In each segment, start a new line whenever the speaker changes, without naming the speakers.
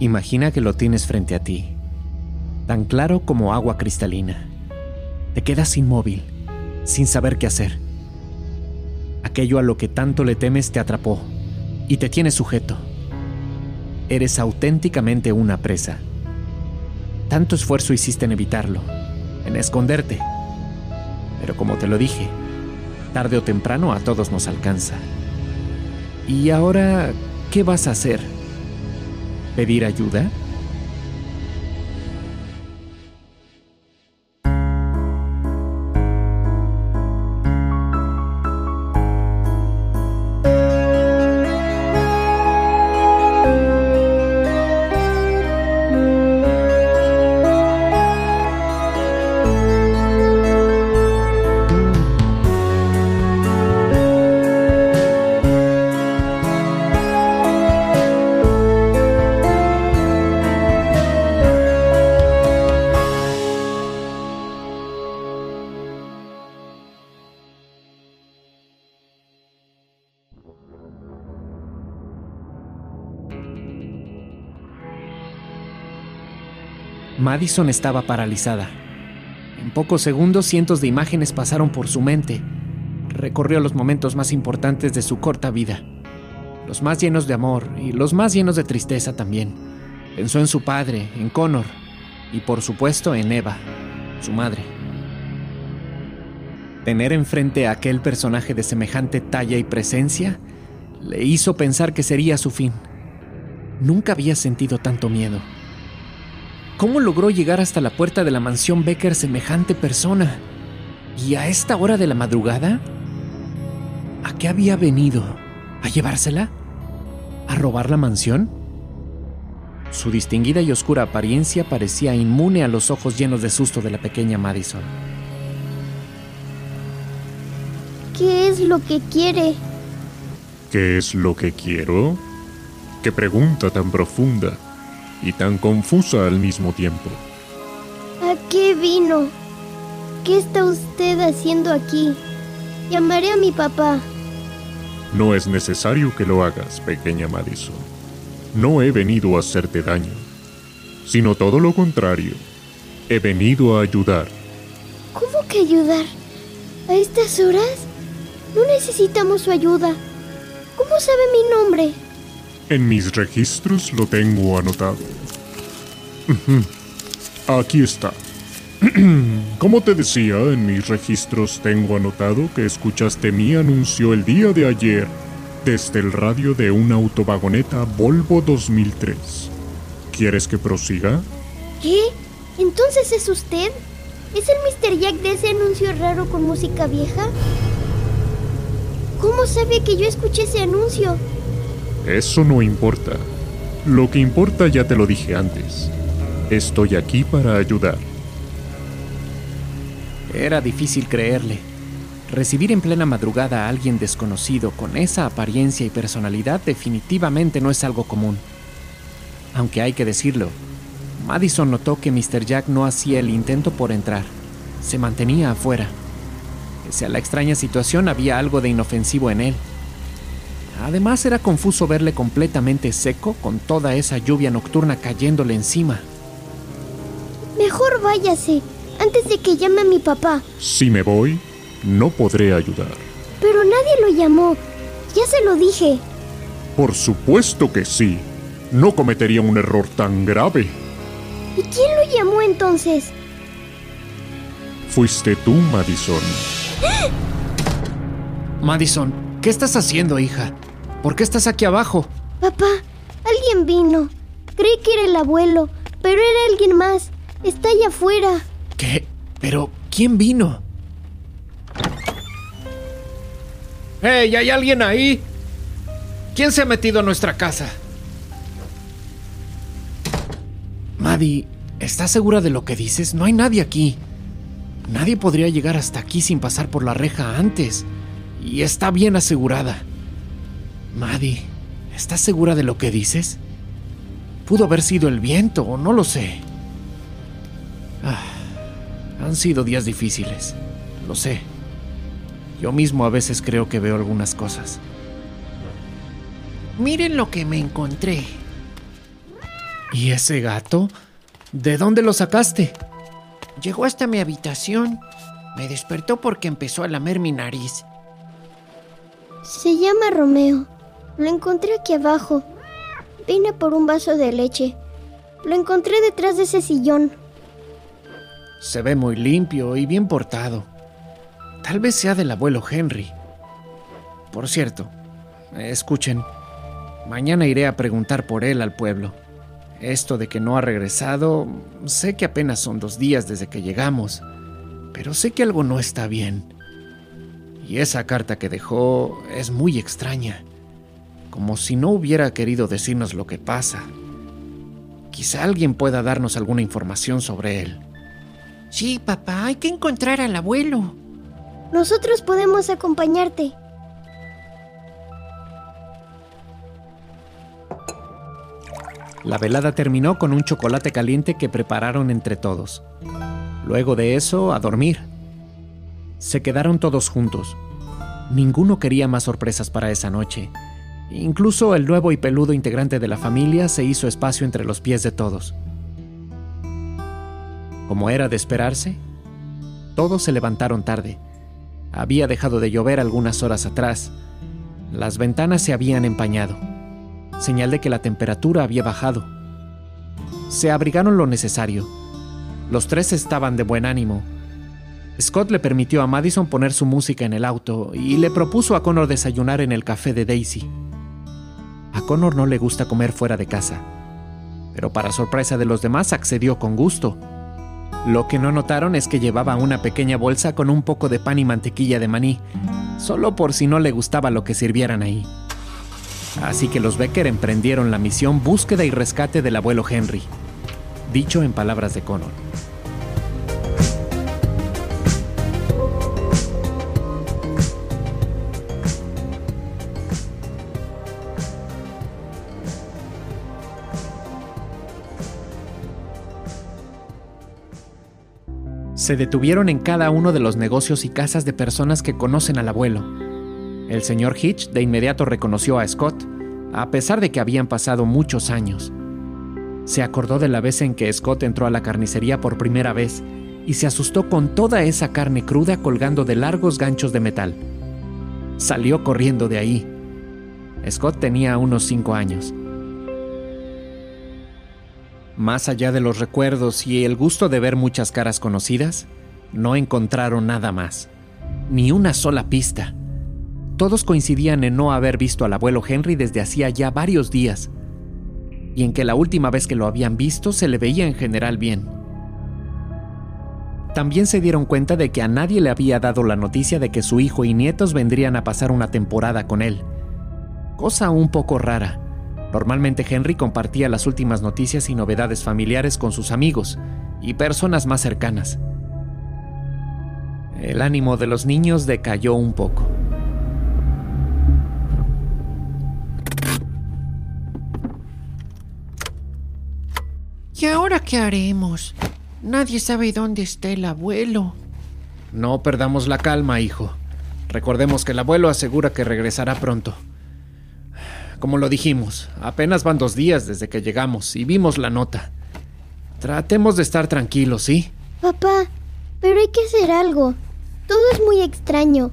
Imagina que lo tienes frente a ti, tan claro como agua cristalina. Te quedas inmóvil, sin saber qué hacer. Aquello a lo que tanto le temes te atrapó y te tiene sujeto. Eres auténticamente una presa. Tanto esfuerzo hiciste en evitarlo, en esconderte. Pero como te lo dije, tarde o temprano a todos nos alcanza. ¿Y ahora qué vas a hacer? ¿Pedir ayuda? Madison estaba paralizada. En pocos segundos cientos de imágenes pasaron por su mente. Recorrió los momentos más importantes de su corta vida. Los más llenos de amor y los más llenos de tristeza también. Pensó en su padre, en Connor y por supuesto en Eva, su madre. Tener enfrente a aquel personaje de semejante talla y presencia le hizo pensar que sería su fin. Nunca había sentido tanto miedo. ¿Cómo logró llegar hasta la puerta de la mansión Becker semejante persona? ¿Y a esta hora de la madrugada? ¿A qué había venido? ¿A llevársela? ¿A robar la mansión? Su distinguida y oscura apariencia parecía inmune a los ojos llenos de susto de la pequeña Madison.
¿Qué es lo que quiere?
¿Qué es lo que quiero? Qué pregunta tan profunda y tan confusa al mismo tiempo.
¿A qué vino? ¿Qué está usted haciendo aquí? Llamaré a mi papá.
No es necesario que lo hagas, pequeña Madison. No he venido a hacerte daño, sino todo lo contrario. He venido a ayudar.
¿Cómo que ayudar? ¿A estas horas? No necesitamos su ayuda. ¿Cómo sabe mi nombre?
En mis registros lo tengo anotado. Aquí está. Como te decía, en mis registros tengo anotado que escuchaste mi anuncio el día de ayer desde el radio de una autovagoneta Volvo 2003. ¿Quieres que prosiga?
¿Qué? ¿Entonces es usted? ¿Es el Mr. Jack de ese anuncio raro con música vieja? ¿Cómo sabe que yo escuché ese anuncio?
Eso no importa. Lo que importa ya te lo dije antes. Estoy aquí para ayudar.
Era difícil creerle. Recibir en plena madrugada a alguien desconocido con esa apariencia y personalidad definitivamente no es algo común. Aunque hay que decirlo, Madison notó que Mr. Jack no hacía el intento por entrar. Se mantenía afuera. Pese a la extraña situación, había algo de inofensivo en él. Además, era confuso verle completamente seco con toda esa lluvia nocturna cayéndole encima.
Mejor váyase, antes de que llame a mi papá.
Si me voy, no podré ayudar.
Pero nadie lo llamó. Ya se lo dije.
Por supuesto que sí. No cometería un error tan grave.
¿Y quién lo llamó entonces?
Fuiste tú, Madison.
Madison, ¿qué estás haciendo, hija? ¿Por qué estás aquí abajo?
Papá, alguien vino. Creí que era el abuelo, pero era alguien más. Está allá afuera.
¿Qué? ¿Pero quién vino? ¡Hey! ¿Hay alguien ahí? ¿Quién se ha metido a nuestra casa? Maddie, ¿estás segura de lo que dices? No hay nadie aquí. Nadie podría llegar hasta aquí sin pasar por la reja antes. Y está bien asegurada. Maddie, ¿estás segura de lo que dices? Pudo haber sido el viento, o no lo sé. Ah, han sido días difíciles, lo sé. Yo mismo a veces creo que veo algunas cosas. Miren lo que me encontré. ¿Y ese gato? ¿De dónde lo sacaste?
Llegó hasta mi habitación. Me despertó porque empezó a lamer mi nariz.
Se llama Romeo. Lo encontré aquí abajo. Vine por un vaso de leche. Lo encontré detrás de ese sillón.
Se ve muy limpio y bien portado. Tal vez sea del abuelo Henry. Por cierto, escuchen, mañana iré a preguntar por él al pueblo. Esto de que no ha regresado, sé que apenas son dos días desde que llegamos, pero sé que algo no está bien. Y esa carta que dejó es muy extraña, como si no hubiera querido decirnos lo que pasa. Quizá alguien pueda darnos alguna información sobre él.
Sí, papá, hay que encontrar al abuelo.
Nosotros podemos acompañarte.
La velada terminó con un chocolate caliente que prepararon entre todos. Luego de eso, a dormir. Se quedaron todos juntos. Ninguno quería más sorpresas para esa noche. Incluso el nuevo y peludo integrante de la familia se hizo espacio entre los pies de todos. Como era de esperarse, todos se levantaron tarde. Había dejado de llover algunas horas atrás. Las ventanas se habían empañado señal de que la temperatura había bajado. Se abrigaron lo necesario. Los tres estaban de buen ánimo. Scott le permitió a Madison poner su música en el auto y le propuso a Connor desayunar en el café de Daisy. A Connor no le gusta comer fuera de casa, pero para sorpresa de los demás accedió con gusto. Lo que no notaron es que llevaba una pequeña bolsa con un poco de pan y mantequilla de maní, solo por si no le gustaba lo que sirvieran ahí. Así que los Becker emprendieron la misión búsqueda y rescate del abuelo Henry, dicho en palabras de Connor. Se detuvieron en cada uno de los negocios y casas de personas que conocen al abuelo el señor Hitch de inmediato reconoció a Scott, a pesar de que habían pasado muchos años. Se acordó de la vez en que Scott entró a la carnicería por primera vez y se asustó con toda esa carne cruda colgando de largos ganchos de metal. Salió corriendo de ahí. Scott tenía unos cinco años. Más allá de los recuerdos y el gusto de ver muchas caras conocidas, no encontraron nada más, ni una sola pista. Todos coincidían en no haber visto al abuelo Henry desde hacía ya varios días, y en que la última vez que lo habían visto se le veía en general bien. También se dieron cuenta de que a nadie le había dado la noticia de que su hijo y nietos vendrían a pasar una temporada con él. Cosa un poco rara. Normalmente Henry compartía las últimas noticias y novedades familiares con sus amigos y personas más cercanas. El ánimo de los niños decayó un poco.
¿Y ahora qué haremos? Nadie sabe dónde está el abuelo.
No perdamos la calma, hijo. Recordemos que el abuelo asegura que regresará pronto. Como lo dijimos, apenas van dos días desde que llegamos y vimos la nota. Tratemos de estar tranquilos, ¿sí?
Papá, pero hay que hacer algo. Todo es muy extraño.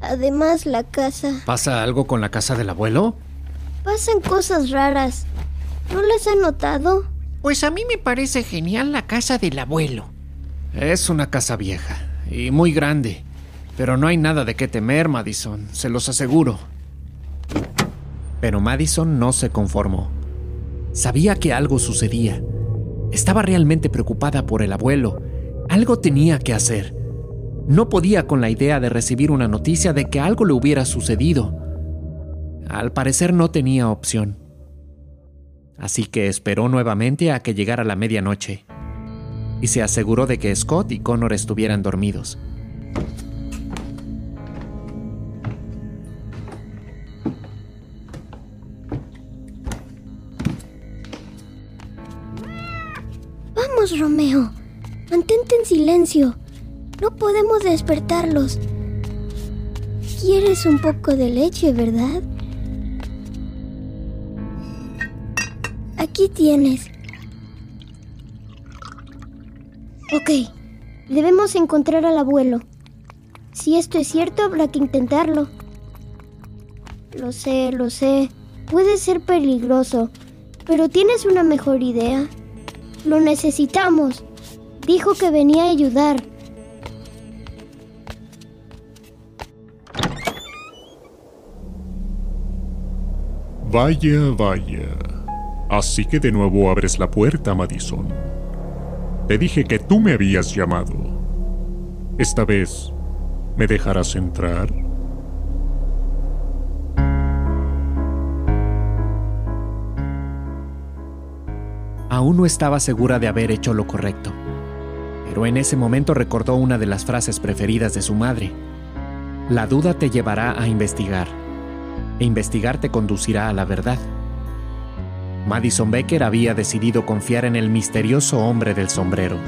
Además, la casa...
¿Pasa algo con la casa del abuelo?
Pasan cosas raras. ¿No las ha notado?
Pues a mí me parece genial la casa del abuelo.
Es una casa vieja y muy grande, pero no hay nada de qué temer, Madison, se los aseguro. Pero Madison no se conformó. Sabía que algo sucedía. Estaba realmente preocupada por el abuelo. Algo tenía que hacer. No podía con la idea de recibir una noticia de que algo le hubiera sucedido. Al parecer no tenía opción así que esperó nuevamente a que llegara la medianoche y se aseguró de que Scott y Connor estuvieran dormidos.
Romeo. Mantente en silencio. No podemos despertarlos. Quieres un poco de leche, ¿verdad? Aquí tienes. Ok, debemos encontrar al abuelo. Si esto es cierto, habrá que intentarlo. Lo sé, lo sé. Puede ser peligroso, pero ¿tienes una mejor idea? Lo necesitamos. Dijo que venía a ayudar.
Vaya, vaya. Así que de nuevo abres la puerta, Madison. Te dije que tú me habías llamado. Esta vez, ¿me dejarás entrar?
Aún no estaba segura de haber hecho lo correcto, pero en ese momento recordó una de las frases preferidas de su madre. La duda te llevará a investigar, e investigar te conducirá a la verdad. Madison Becker había decidido confiar en el misterioso hombre del sombrero.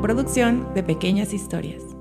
Producción de pequeñas historias.